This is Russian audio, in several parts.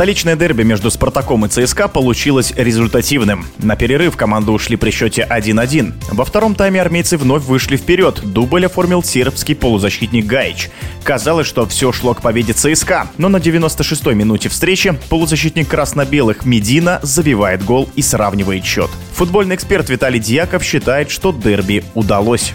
Столичное дерби между «Спартаком» и ЦСКА получилось результативным. На перерыв команды ушли при счете 1-1. Во втором тайме армейцы вновь вышли вперед. Дубль оформил сербский полузащитник Гаич. Казалось, что все шло к победе ЦСКА, но на 96-й минуте встречи полузащитник красно-белых Медина забивает гол и сравнивает счет. Футбольный эксперт Виталий Дьяков считает, что дерби удалось.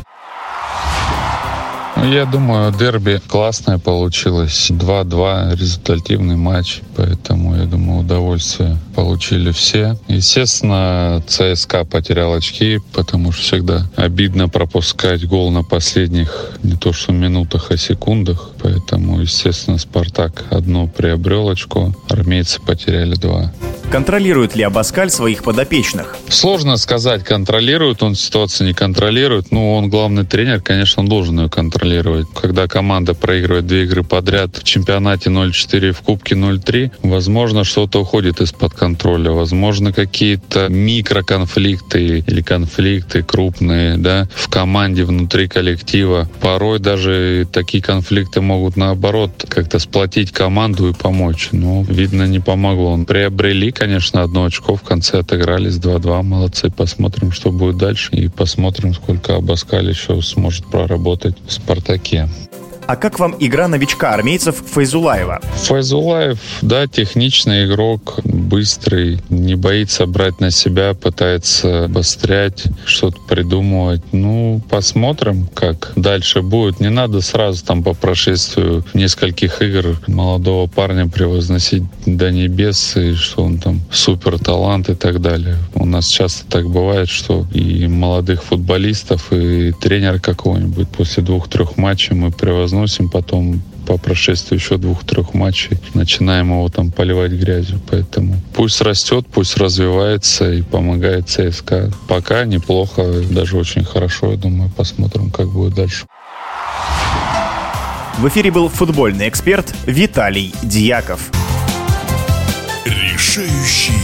Ну, я думаю, дерби классное получилось. 2-2, результативный матч. Поэтому, я думаю, удовольствие получили все. Естественно, ЦСКА потерял очки, потому что всегда обидно пропускать гол на последних не то что минутах, а секундах. Поэтому, естественно, Спартак одно приобрел очко, армейцы потеряли два. Контролирует ли Абаскаль своих подопечных? Сложно сказать, контролирует он ситуацию, не контролирует. Ну, он главный тренер, конечно, он должен ее контролировать. Когда команда проигрывает две игры подряд в чемпионате 0-4, в Кубке 0-3, возможно, что-то уходит из-под контроля. Возможно, какие-то микроконфликты или конфликты крупные, да, в команде, внутри коллектива. Порой даже такие конфликты могут, наоборот, как-то сплотить команду и помочь. Но, видно, не помогло. Он приобрели конечно, одно очко в конце отыгрались 2-2. Молодцы. Посмотрим, что будет дальше. И посмотрим, сколько Абаскаль еще сможет проработать в «Спартаке». А как вам игра новичка армейцев Файзулаева? Файзулаев, да, техничный игрок, быстрый, не боится брать на себя, пытается обострять, что-то придумывать. Ну, посмотрим, как дальше будет. Не надо сразу там по прошествию нескольких игр молодого парня превозносить до небес, и что он там супер талант и так далее. У нас часто так бывает, что и молодых футболистов, и тренер какого-нибудь после двух-трех матчей мы превозносим разносим, потом по прошествии еще двух-трех матчей начинаем его там поливать грязью. Поэтому пусть растет, пусть развивается и помогает ЦСКА. Пока неплохо, даже очень хорошо, я думаю. Посмотрим, как будет дальше. В эфире был футбольный эксперт Виталий Дьяков. Решающий